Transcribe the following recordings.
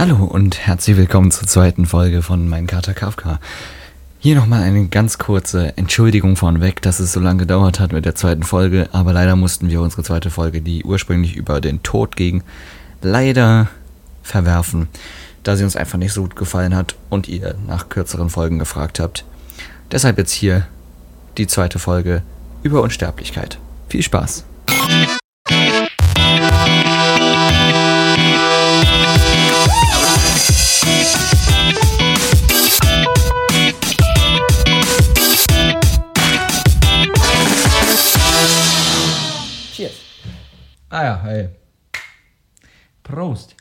Hallo und herzlich willkommen zur zweiten Folge von Mein Kater Kafka. Hier nochmal eine ganz kurze Entschuldigung vorneweg, dass es so lange gedauert hat mit der zweiten Folge, aber leider mussten wir unsere zweite Folge, die ursprünglich über den Tod ging, leider verwerfen, da sie uns einfach nicht so gut gefallen hat und ihr nach kürzeren Folgen gefragt habt. Deshalb jetzt hier die zweite Folge über Unsterblichkeit. Viel Spaß! Hey. Prost.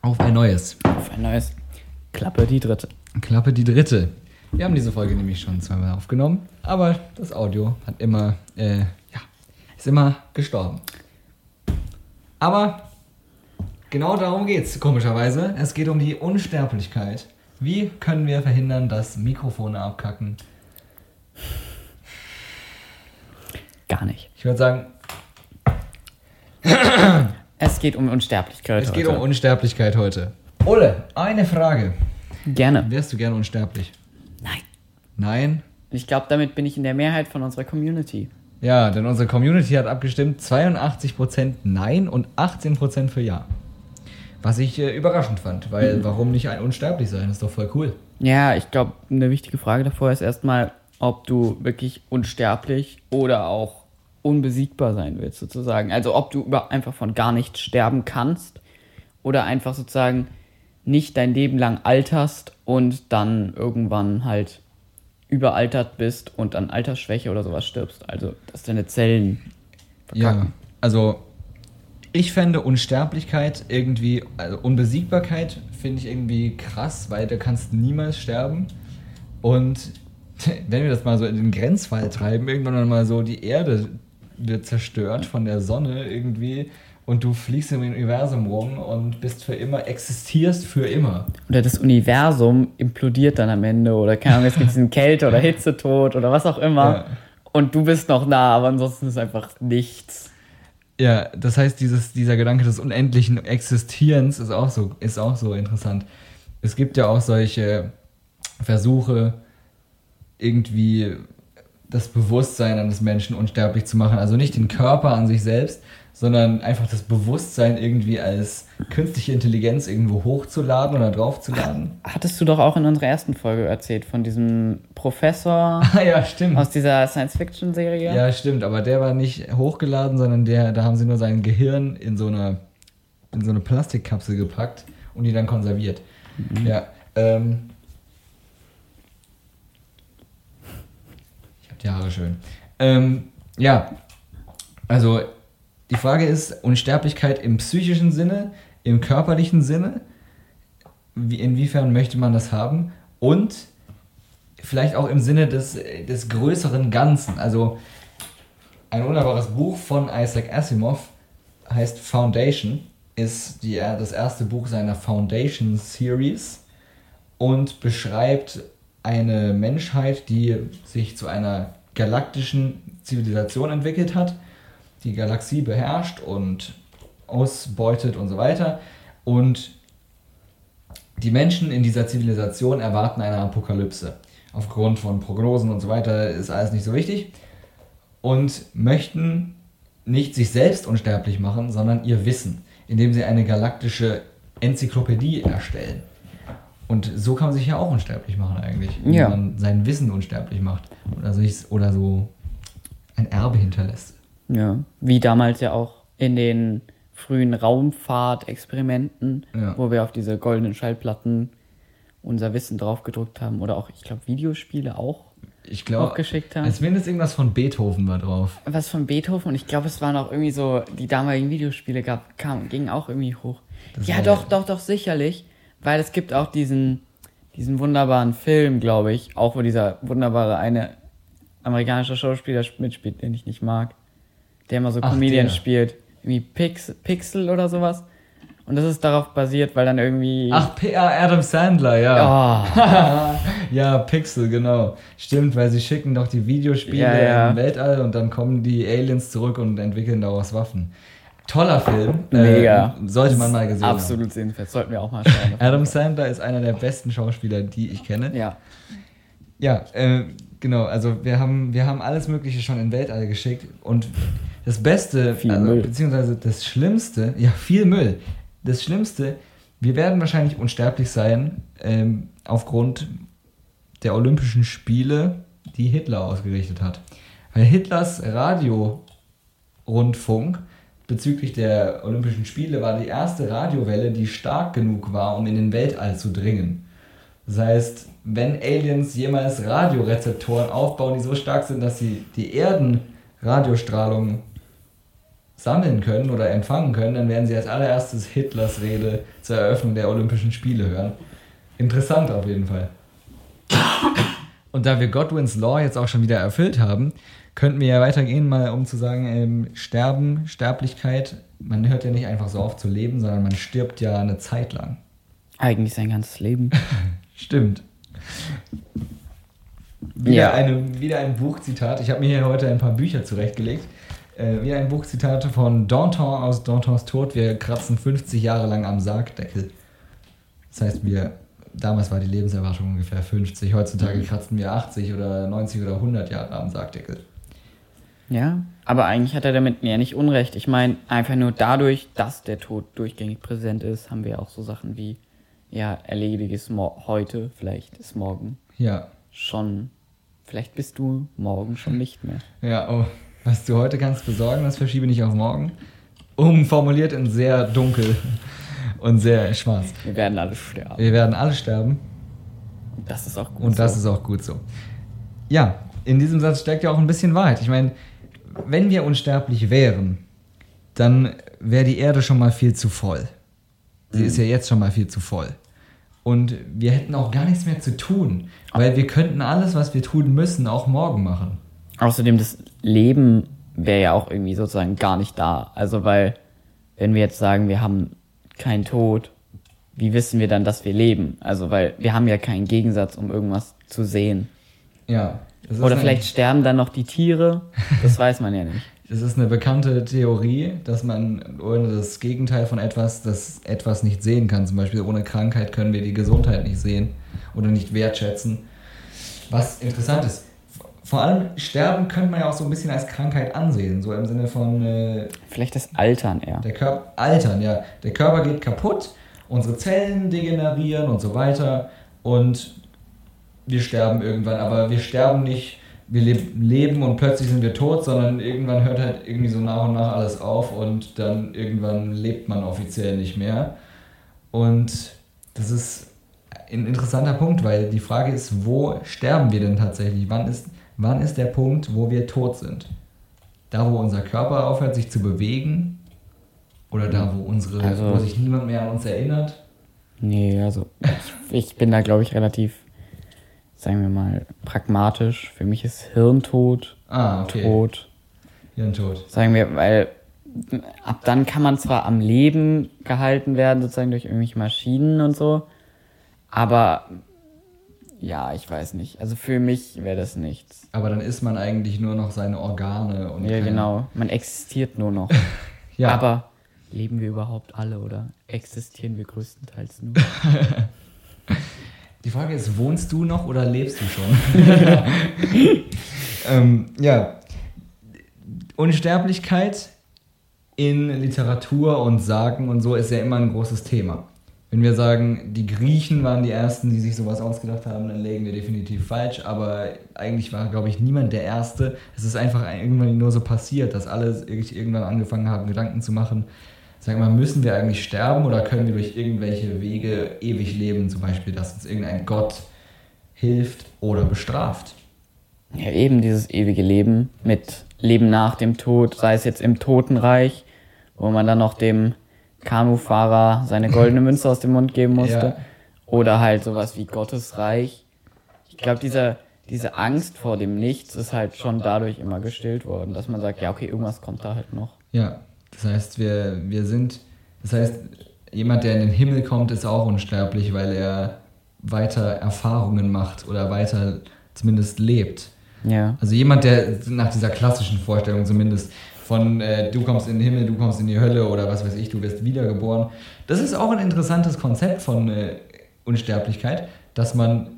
Auf ein neues. Auf ein neues. Klappe die dritte. Klappe die dritte. Wir haben diese Folge nämlich schon zweimal aufgenommen, aber das Audio hat immer, äh, ja, ist immer gestorben. Aber genau darum geht's, komischerweise. Es geht um die Unsterblichkeit. Wie können wir verhindern, dass Mikrofone abkacken? Gar nicht. Ich würde sagen, Es geht um Unsterblichkeit. es geht heute. um Unsterblichkeit heute. Ole, eine Frage. Gerne. Wärst du gerne unsterblich? Nein. Nein? Ich glaube, damit bin ich in der Mehrheit von unserer Community. Ja, denn unsere Community hat abgestimmt 82% Nein und 18% für Ja. Was ich äh, überraschend fand, weil warum nicht ein unsterblich sein? Ist doch voll cool. Ja, ich glaube, eine wichtige Frage davor ist erstmal, ob du wirklich unsterblich oder auch unbesiegbar sein willst, sozusagen. Also ob du einfach von gar nicht sterben kannst oder einfach sozusagen nicht dein Leben lang alterst und dann irgendwann halt überaltert bist und an Altersschwäche oder sowas stirbst. Also, dass deine Zellen Ja, verkacken. also ich fände Unsterblichkeit irgendwie, also Unbesiegbarkeit finde ich irgendwie krass, weil du kannst niemals sterben. Und wenn wir das mal so in den Grenzfall treiben, irgendwann mal so die Erde wird zerstört von der Sonne irgendwie und du fliegst im Universum rum und bist für immer, existierst für immer. Oder das Universum implodiert dann am Ende oder keine Ahnung, es gibt diesen Kälte- oder Hitzetod oder was auch immer. Ja. Und du bist noch da, aber ansonsten ist einfach nichts. Ja, das heißt, dieses, dieser Gedanke des unendlichen Existierens ist auch, so, ist auch so interessant. Es gibt ja auch solche Versuche, irgendwie das Bewusstsein eines Menschen unsterblich zu machen. Also nicht den Körper an sich selbst, sondern einfach das Bewusstsein irgendwie als künstliche Intelligenz irgendwo hochzuladen oder draufzuladen. Hattest du doch auch in unserer ersten Folge erzählt von diesem Professor Ah ja, stimmt. aus dieser Science-Fiction-Serie? Ja, stimmt, aber der war nicht hochgeladen, sondern der, da haben sie nur sein Gehirn in so eine, in so eine Plastikkapsel gepackt und die dann konserviert. Ja, ähm. Ich hab die Haare schön. Ähm, ja, also die Frage ist, Unsterblichkeit im psychischen Sinne, im körperlichen Sinne, wie, inwiefern möchte man das haben und vielleicht auch im Sinne des, des größeren Ganzen. Also ein wunderbares Buch von Isaac Asimov heißt Foundation, ist die, das erste Buch seiner Foundation Series und beschreibt eine Menschheit, die sich zu einer galaktischen Zivilisation entwickelt hat, die Galaxie beherrscht und ausbeutet und so weiter. Und die Menschen in dieser Zivilisation erwarten eine Apokalypse. Aufgrund von Prognosen und so weiter ist alles nicht so wichtig. Und möchten nicht sich selbst unsterblich machen, sondern ihr Wissen, indem sie eine galaktische Enzyklopädie erstellen. Und so kann man sich ja auch unsterblich machen eigentlich. Wenn Ja. man sein Wissen unsterblich macht. Oder, sich, oder so ein Erbe hinterlässt. Ja, wie damals ja auch in den frühen Raumfahrtexperimenten, Ja. wo wir auf diese goldenen Schallplatten unser Wissen draufgedruckt haben oder auch, ich glaube, Videospiele auch. Ich glaube, geschickt haben. mindestens irgendwas von Beethoven war drauf. Was von Beethoven und ich glaube, es waren auch irgendwie so, die damaligen Videospiele gab, kam, gingen auch irgendwie hoch. Das ja, doch, doch, doch, sicherlich. Weil es gibt auch diesen, diesen wunderbaren Film, glaube ich, auch wo dieser wunderbare eine amerikanische Schauspieler mitspielt, den ich nicht mag. Der immer so Ach, Comedian der. spielt. Irgendwie Pix, Pixel oder sowas. Und das ist darauf basiert, weil dann irgendwie. Ach, P ah, Adam Sandler, ja. Oh, ja, Pixel, genau. Stimmt, weil sie schicken doch die Videospiele Ja, ja. im Weltall und dann kommen die Aliens zurück und entwickeln daraus Waffen. Toller Film. Mega. Äh, sollte man mal gesehen Absolut sehenswert. Sollten wir auch mal schauen. haben. Adam Sandler ist einer der besten Schauspieler, die ich kenne. Ja. Ja, äh, genau. Also wir haben, wir haben alles Mögliche schon in Weltall geschickt und das Beste, also, beziehungsweise das Schlimmste, ja, viel Müll. Das Schlimmste, wir werden wahrscheinlich unsterblich sein ähm, aufgrund der Olympischen Spiele, die Hitler ausgerichtet hat. Weil Hitlers Radiorundfunk bezüglich der Olympischen Spiele war die erste Radiowelle, die stark genug war, um in den Weltall zu dringen. Das heißt, wenn Aliens jemals Radiorezeptoren aufbauen, die so stark sind, dass sie die Erdenradiostrahlung sammeln können oder empfangen können, dann werden sie als allererstes Hitlers Rede zur Eröffnung der Olympischen Spiele hören. Interessant auf jeden Fall. Und da wir Godwins Law jetzt auch schon wieder erfüllt haben, könnten wir ja weitergehen, mal um zu sagen, ähm, Sterben, Sterblichkeit, man hört ja nicht einfach so auf zu leben, sondern man stirbt ja eine Zeit lang. Eigentlich sein ganzes Leben. Stimmt. Wieder, Ja. eine, wieder ein Buchzitat. Ich habe mir hier heute ein paar Bücher zurechtgelegt. Äh, wieder ein Buchzitat von Danton aus Dantons Tod. Wir kratzen 50 Jahre lang am Sargdeckel. Das heißt, wir, damals war die Lebenserwartung ungefähr 50. Heutzutage kratzen wir 80 oder 90 oder 100 Jahre am Sargdeckel. Ja, aber eigentlich hat er damit ja nicht Unrecht. Ich meine, einfach nur dadurch, dass der Tod durchgängig präsent ist, haben wir auch so Sachen wie, ja, erlediges Mo heute, vielleicht ist morgen Ja. schon, vielleicht bist du morgen schon nicht mehr. Ja, oh, was du heute kannst besorgen, das verschiebe nicht auf morgen. Umformuliert in sehr dunkel und sehr schwarz. Wir werden alle sterben. Wir werden alle sterben. Und das ist auch gut. Und das so. ist auch gut so. Ja, in diesem Satz steckt ja auch ein bisschen Wahrheit. Ich meine, wenn wir unsterblich wären, dann wäre die Erde schon mal viel zu voll. Sie ist ja jetzt schon mal viel zu voll. Und wir hätten auch gar nichts mehr zu tun, weil wir könnten alles, was wir tun müssen, auch morgen machen. Außerdem, das Leben wäre ja auch irgendwie sozusagen gar nicht da. Also, weil, wenn wir jetzt sagen, wir haben keinen Tod, wie wissen wir dann, dass wir leben? Also, weil wir haben ja keinen Gegensatz, um irgendwas zu sehen. Ja. Oder vielleicht sterben dann noch die Tiere. Das weiß man ja nicht. Es ist eine bekannte Theorie, dass man ohne das Gegenteil von etwas, das etwas nicht sehen kann. Zum Beispiel ohne Krankheit können wir die Gesundheit nicht sehen oder nicht wertschätzen. Was interessant ist. Vor allem Sterben könnte man ja auch so ein bisschen als Krankheit ansehen. So im Sinne von äh, Vielleicht das Altern eher. der Körper altern, ja. Der Körper geht kaputt, unsere Zellen degenerieren und so weiter und wir sterben irgendwann. Aber wir sterben nicht, wir leb leben und plötzlich sind wir tot, sondern irgendwann hört halt irgendwie so nach und nach alles auf und dann irgendwann lebt man offiziell nicht mehr. Und das ist ein interessanter Punkt, weil die Frage ist, wo sterben wir denn tatsächlich? Wann ist, wann ist der Punkt, wo wir tot sind? Da, wo unser Körper aufhört, sich zu bewegen? Oder da, wo, unsere, Also- wo sich niemand mehr an uns erinnert? Nee, also ich, ich bin da, glaube ich, relativ, sagen wir mal, pragmatisch. Für mich ist Hirntod Ah, okay. tot. Hirntod. Sagen wir, weil ab dann kann man zwar am Leben gehalten werden, sozusagen durch irgendwelche Maschinen und so, aber ja, ich weiß nicht. Also für mich wäre das nichts. Aber dann ist man eigentlich nur noch seine Organe und. Ja, genau. Man existiert nur noch. Ja, Aber leben wir überhaupt alle oder existieren wir größtenteils nur? Die Frage ist, wohnst du noch oder lebst du schon? ähm, ja. Unsterblichkeit in Literatur und Sagen und so ist ja immer ein großes Thema. Wenn wir sagen, die Griechen waren die Ersten, die sich sowas ausgedacht haben, dann legen wir definitiv falsch. Aber eigentlich war, glaube ich, niemand der Erste. Es ist einfach irgendwann nur so passiert, dass alle irgendwann angefangen haben, Gedanken zu machen. Sag mal, müssen wir eigentlich sterben oder können wir durch irgendwelche Wege ewig leben? Zum Beispiel, dass uns irgendein Gott hilft oder bestraft. Ja, eben dieses ewige Leben mit Leben nach dem Tod, sei es jetzt im Totenreich, wo man dann noch dem Kanufahrer seine goldene Münze aus dem Mund geben musste. Ja. Oder halt sowas wie Gottes Reich. Ich glaube, diese, diese Angst vor dem Nichts ist halt schon dadurch immer gestillt worden, dass man sagt, ja, okay, irgendwas kommt da halt noch. Ja, das heißt, wir, wir sind, das heißt, jemand, der in den Himmel kommt, ist auch unsterblich, weil er weiter Erfahrungen macht oder weiter zumindest lebt. Ja. Also jemand, der nach dieser klassischen Vorstellung zumindest Von äh, du kommst in den Himmel, du kommst in die Hölle oder was weiß ich, du wirst wiedergeboren. Das ist auch ein interessantes Konzept von äh, Unsterblichkeit, dass man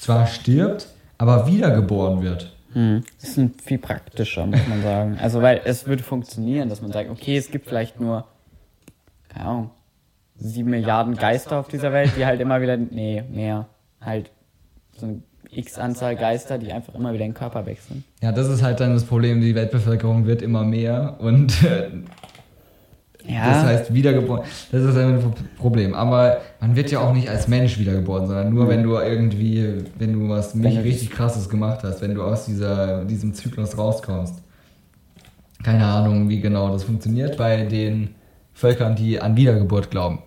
zwar stirbt, aber wiedergeboren wird. Hm. Das ist ein viel praktischer, muss man sagen. Also, weil es würde funktionieren, dass man sagt, okay, es gibt vielleicht nur, keine Ahnung, sieben Milliarden Geister auf dieser Welt, die halt immer wieder, nee, mehr, halt so eine x-Anzahl Geister, die einfach immer wieder den Körper wechseln. Ja, das ist halt dann das Problem, die Weltbevölkerung wird immer mehr und äh, Ja. das heißt wiedergeboren. Das ist ein Problem. Aber man wird ja auch nicht als Mensch wiedergeboren, sondern nur wenn du irgendwie, wenn du was nicht richtig krasses gemacht hast, wenn du aus dieser, diesem Zyklus rauskommst. Keine Ahnung, wie genau das funktioniert bei den Völkern, die an Wiedergeburt glauben.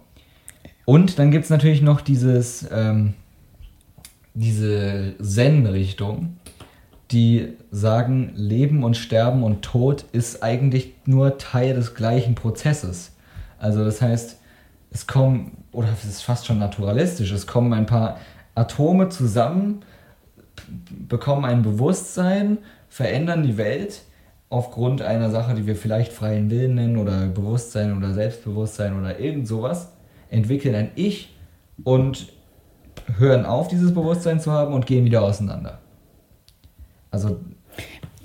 Und dann gibt es natürlich noch dieses, ähm, diese Zen-Richtung, die sagen, Leben und Sterben und Tod ist eigentlich nur Teil des gleichen Prozesses. Also das heißt, es kommen, oder es ist fast schon naturalistisch, es kommen ein paar Atome zusammen, bekommen ein Bewusstsein, verändern die Welt aufgrund einer Sache, die wir vielleicht freien Willen nennen oder Bewusstsein oder Selbstbewusstsein oder irgend sowas, entwickeln ein Ich und hören auf, dieses Bewusstsein zu haben und gehen wieder auseinander. Also,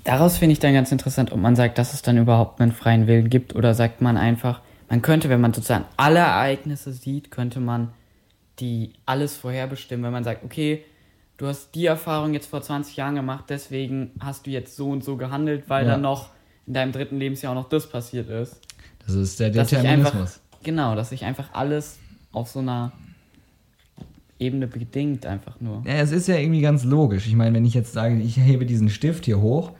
Daraus finde ich dann ganz interessant, ob man sagt, dass es dann überhaupt einen freien Willen gibt oder sagt man einfach, man könnte, wenn man sozusagen alle Ereignisse sieht, könnte man die alles vorherbestimmen, wenn man sagt, okay, du hast die Erfahrung jetzt vor 20 Jahren gemacht, deswegen hast du jetzt so und so gehandelt, weil Ja. dann noch in deinem dritten Lebensjahr auch noch das passiert ist. das ist der Dass Determinismus. einfach, genau, dass sich einfach alles auf so einer Ebene bedingt einfach nur. Ja, es ist ja irgendwie ganz logisch. Ich meine, wenn ich jetzt sage, ich hebe diesen Stift hier hoch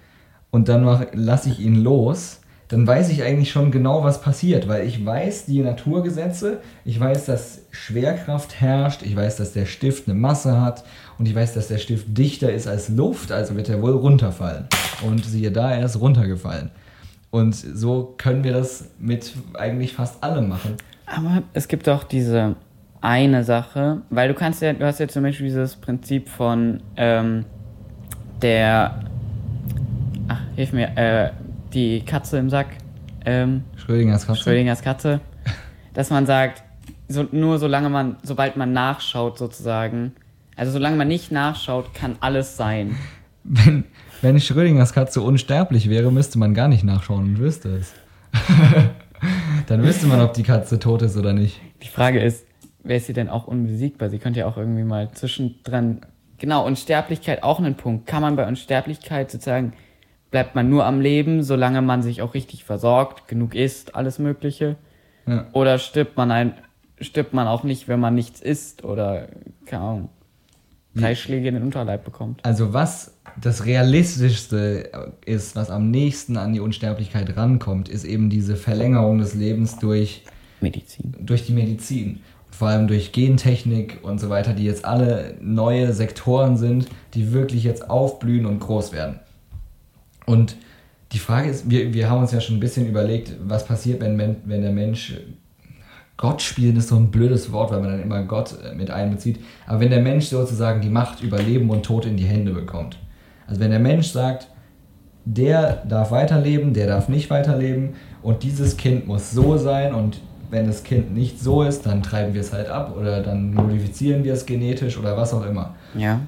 und dann lasse ich ihn los, dann weiß ich eigentlich schon genau, was passiert, weil ich weiß die Naturgesetze, ich weiß, dass Schwerkraft herrscht, ich weiß, dass der Stift eine Masse hat und ich weiß, dass der Stift dichter ist als Luft, also wird er wohl runterfallen. Und siehe da, er ist runtergefallen. Und so können wir das mit eigentlich fast allem machen. Aber es gibt auch diese eine Sache, weil du kannst ja, du hast ja zum Beispiel dieses Prinzip von ähm, der, ach, hilf mir, äh, die Katze im Sack, ähm, Schrödingers Katze. Schrödingers Katze, dass man sagt, so, nur solange man, sobald man nachschaut sozusagen, also solange man nicht nachschaut, kann alles sein. Wenn, wenn Schrödingers Katze unsterblich wäre, müsste man gar nicht nachschauen und wüsste es. Dann wüsste man, ob die Katze tot ist oder nicht. Die Frage ist, wäre sie denn auch unbesiegbar? Sie könnte ja auch irgendwie mal zwischendrin. Genau, Unsterblichkeit auch ein Punkt. Kann man bei Unsterblichkeit sozusagen, bleibt man nur am Leben, solange man sich auch richtig versorgt, genug isst, alles Mögliche? Ja. Oder stirbt man ein, stirbt man auch nicht, wenn man nichts isst oder, keine Ahnung, drei Schläge in den Unterleib bekommt? Also was das Realistischste ist, was am nächsten an die Unsterblichkeit rankommt, ist eben diese Verlängerung des Lebens durch, Medizin. durch die Medizin. Vor allem durch Gentechnik und so weiter, die jetzt alle neue Sektoren sind, die wirklich jetzt aufblühen und groß werden. Und die Frage ist, wir, wir haben uns ja schon ein bisschen überlegt, was passiert, wenn, wenn der Mensch Gott spielen ist so ein blödes Wort, weil man dann immer Gott äh, mit einbezieht. Aber wenn der Mensch sozusagen die Macht über Leben und Tod in die Hände bekommt. Also wenn der Mensch sagt, der darf weiterleben, der darf nicht weiterleben und dieses Kind muss so sein und wenn das Kind nicht so ist, dann treiben wir es halt ab oder dann modifizieren wir es genetisch oder was auch immer. Ja.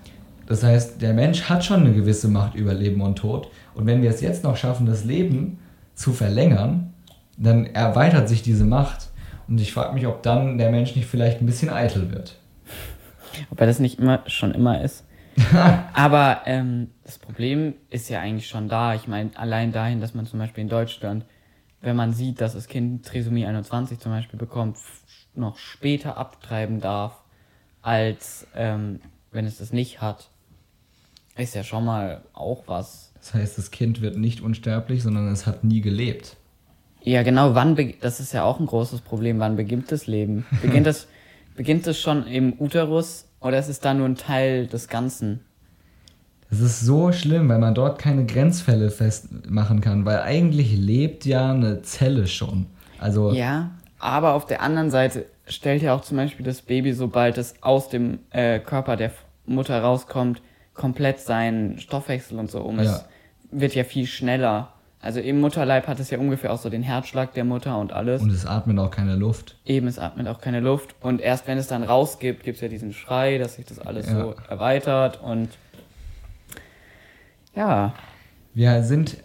Das heißt, der Mensch hat schon eine gewisse Macht über Leben und Tod. Und wenn wir es jetzt noch schaffen, das Leben zu verlängern, dann erweitert sich diese Macht. Und ich frage mich, ob dann der Mensch nicht vielleicht ein bisschen eitel wird. Ob er das nicht immer schon immer ist. Aber ähm, das Problem ist ja eigentlich schon da. Ich meine, allein dahin, dass man zum Beispiel in Deutschland, wenn man sieht, dass das Kind Trisomie 21 zum Beispiel bekommt, noch später abtreiben darf, als ähm, wenn es das nicht hat, ist ja schon mal auch was. Das heißt, das Kind wird nicht unsterblich, sondern es hat nie gelebt. Ja, genau, wann das ist ja auch ein großes Problem. Wann beginnt das Leben? Beginnt das, beginnt das schon im Uterus oder ist es da nur ein Teil des Ganzen? Das ist so schlimm, weil man dort keine Grenzfälle festmachen kann, weil eigentlich lebt ja eine Zelle schon. Also Ja, aber auf der anderen Seite stellt ja auch zum Beispiel das Baby, sobald es aus dem äh, Körper der Mutter rauskommt, komplett seinen Stoffwechsel und so um. Ja. Es wird ja viel schneller. Also im Mutterleib hat es ja ungefähr auch so den Herzschlag der Mutter und alles. Und es atmet auch keine Luft. Eben, es atmet auch keine Luft. Und erst wenn es dann rausgibt, gibt es ja diesen Schrei, dass sich das alles Ja. so erweitert. Und ja, Wir sind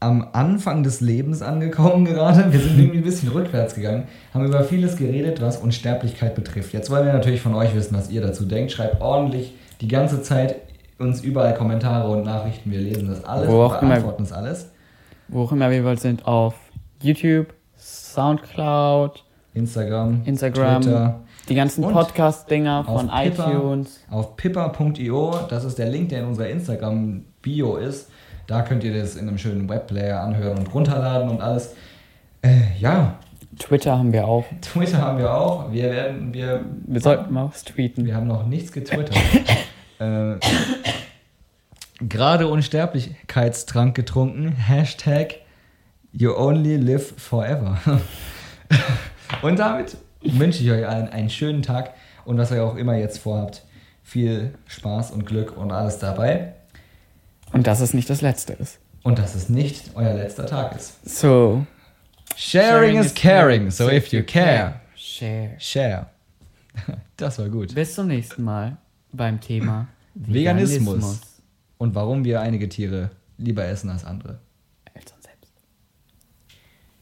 am Anfang des Lebens angekommen gerade. Wir sind irgendwie ein bisschen rückwärts gegangen, haben über vieles geredet, was Unsterblichkeit betrifft. Jetzt wollen wir natürlich von euch wissen, was ihr dazu denkt. Schreibt ordentlich die ganze Zeit uns überall Kommentare und Nachrichten. Wir lesen das alles, Wo auch immer. beantworten das alles. wo auch immer wir wollt, sind auf YouTube, Soundcloud, Instagram, Instagram, Twitter, die ganzen Podcast-Dinger von Pippa. iTunes. auf pippa.io. Das ist der Link, der in unserer Instagram-Bio ist. Da könnt ihr das in einem schönen Webplayer anhören und runterladen und alles. Äh, ja, Twitter haben wir auch. Twitter haben wir auch. Wir werden, wir, Wir sollten mal was tweeten. wir haben noch nichts getwittert. äh, gerade Unsterblichkeitstrank getrunken. Hashtag You only live forever. und damit wünsche ich euch allen einen schönen Tag und was ihr auch immer jetzt vorhabt. Viel Spaß und Glück und alles dabei. Und dass es nicht das Letzte ist. Und dass es nicht euer letzter Tag ist. So. Sharing is caring, so if you care, Share. share. Das war gut. Bis zum nächsten Mal beim Thema Veganismus. Und warum wir einige Tiere lieber essen als andere.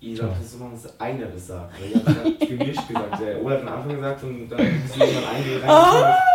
Als uns selbst. Ich sag, das ist immer, dass einer das sagt. Weil ich hab gesagt, gemischt gesagt. Der Ole hat am Anfang gesagt und dann ist jemand eingereicht.